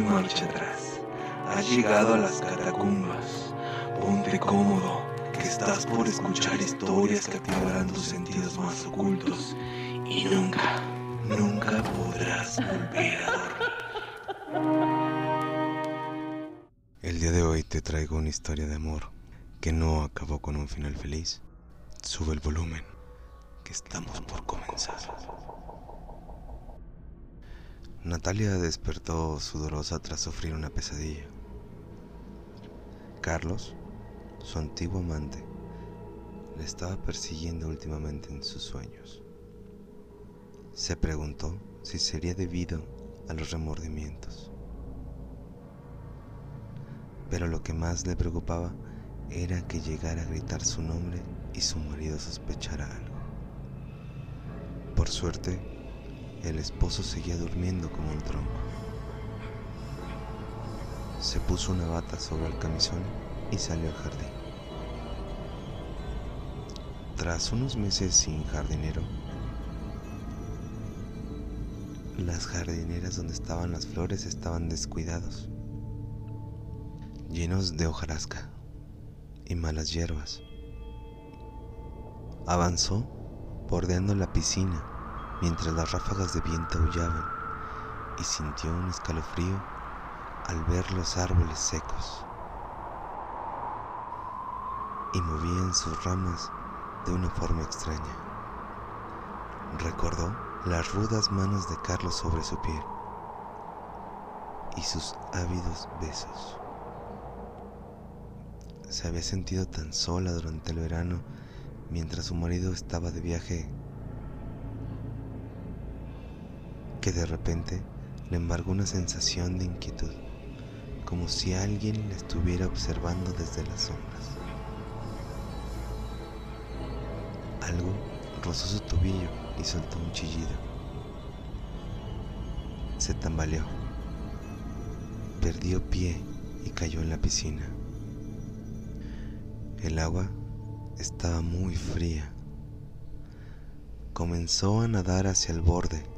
marcha atrás. Has llegado a las catacumbas. Ponte cómodo, que estás por escuchar historias que activarán tus sentidos más ocultos y nunca, nunca podrás volver a dormir. El día de hoy te traigo una historia de amor que no acabó con un final feliz. Sube el volumen, que estamos por comenzar. Natalia despertó sudorosa tras sufrir una pesadilla. Carlos, su antiguo amante, le estaba persiguiendo últimamente en sus sueños. Se preguntó si sería debido a los remordimientos. Pero lo que más le preocupaba era que llegara a gritar su nombre y su marido sospechara algo. Por suerte, el esposo seguía durmiendo como un tronco. Se puso una bata sobre el camisón y salió al jardín. Tras unos meses sin jardinero, las jardineras donde estaban las flores estaban descuidados, llenos de hojarasca y malas hierbas. Avanzó bordeando la piscina mientras las ráfagas de viento aullaban y sintió un escalofrío al ver los árboles secos y movían sus ramas de una forma extraña. Recordó las rudas manos de Carlos sobre su piel y sus ávidos besos. Se había sentido tan sola durante el verano mientras su marido estaba de viaje que de repente le embargó una sensación de inquietud, como si alguien la estuviera observando desde las sombras. Algo rozó su tobillo y soltó un chillido. Se tambaleó, perdió pie y cayó en la piscina. El agua estaba muy fría. Comenzó a nadar hacia el borde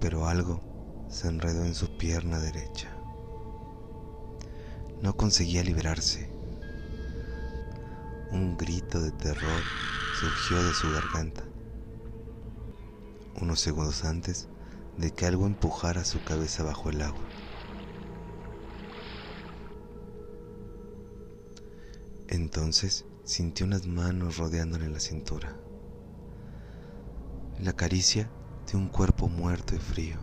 pero algo se enredó en su pierna derecha. No conseguía liberarse. Un grito de terror surgió de su garganta. Unos segundos antes de que algo empujara su cabeza bajo el agua. Entonces sintió unas manos rodeándole la cintura. La caricia de un cuerpo muerto y frío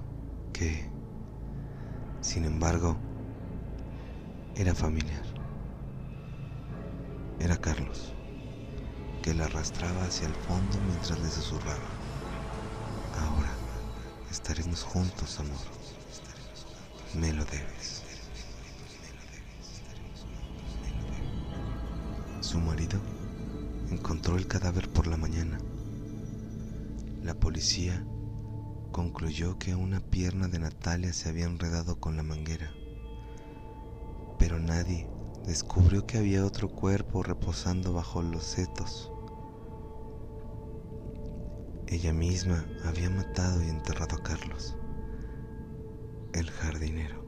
que, sin embargo, era familiar. Era Carlos, que la arrastraba hacia el fondo mientras le susurraba. Ahora estaremos juntos, amor. Me lo debes. Su marido encontró el cadáver por la mañana. La policía concluyó que una pierna de Natalia se había enredado con la manguera, pero nadie descubrió que había otro cuerpo reposando bajo los setos. Ella misma había matado y enterrado a Carlos, el jardinero,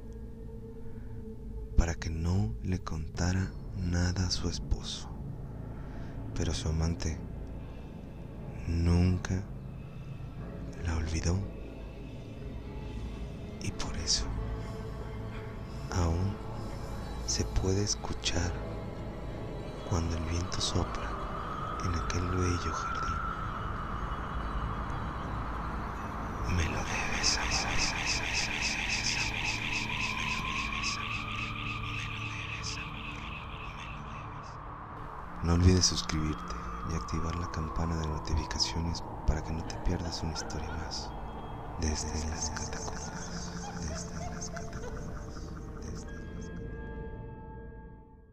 para que no le contara nada a su esposo. Pero su amante nunca la olvidó y por eso aún se puede escuchar cuando el viento sopla en aquel bello jardín. Me lo debes. No olvides suscribirte y activar la campana de notificaciones para que no te pierdas una historia más desde las catacumbas.